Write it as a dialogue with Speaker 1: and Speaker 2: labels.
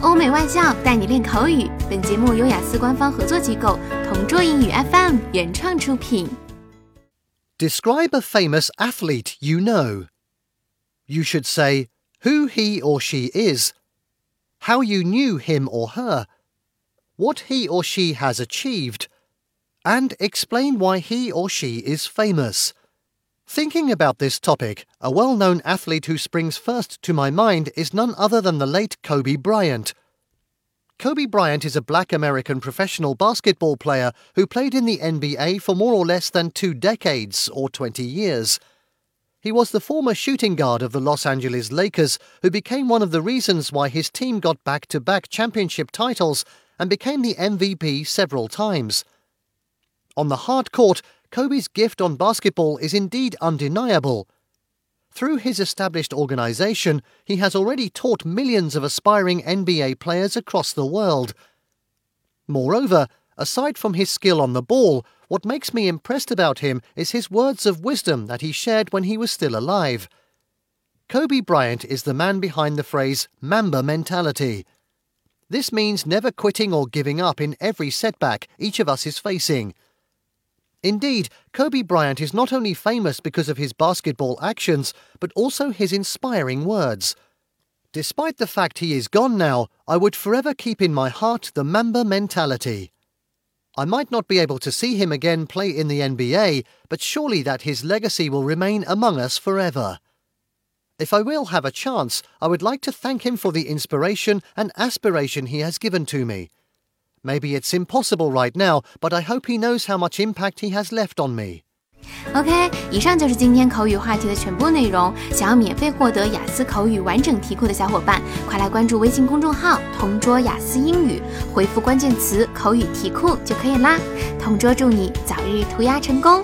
Speaker 1: 欧美外教带你练口语。本节目由雅思官方合作机构同桌英语 FM 原创出品。
Speaker 2: Describe a famous athlete you know. You should say who he or she is, how you knew him or her, what he or she has achieved, and explain why he or she is famous. Thinking about this topic, a well known athlete who springs first to my mind is none other than the late Kobe Bryant. Kobe Bryant is a black American professional basketball player who played in the NBA for more or less than two decades, or 20 years. He was the former shooting guard of the Los Angeles Lakers, who became one of the reasons why his team got back to back championship titles and became the MVP several times. On the hard court, Kobe's gift on basketball is indeed undeniable. Through his established organization, he has already taught millions of aspiring NBA players across the world. Moreover, aside from his skill on the ball, what makes me impressed about him is his words of wisdom that he shared when he was still alive. Kobe Bryant is the man behind the phrase Mamba mentality. This means never quitting or giving up in every setback each of us is facing. Indeed, Kobe Bryant is not only famous because of his basketball actions, but also his inspiring words. Despite the fact he is gone now, I would forever keep in my heart the Mamba mentality. I might not be able to see him again play in the NBA, but surely that his legacy will remain among us forever. If I will have a chance, I would like to thank him for the inspiration and aspiration he has given to me. Maybe it's impossible right now, but I hope he knows how much impact he has left on me.
Speaker 1: OK，以上就是今天口语话题的全部内容。想要免费获得雅思口语完整题库的小伙伴，快来关注微信公众号“同桌雅思英语”，回复关键词“口语题库”就可以啦。同桌祝你早日涂鸦成功！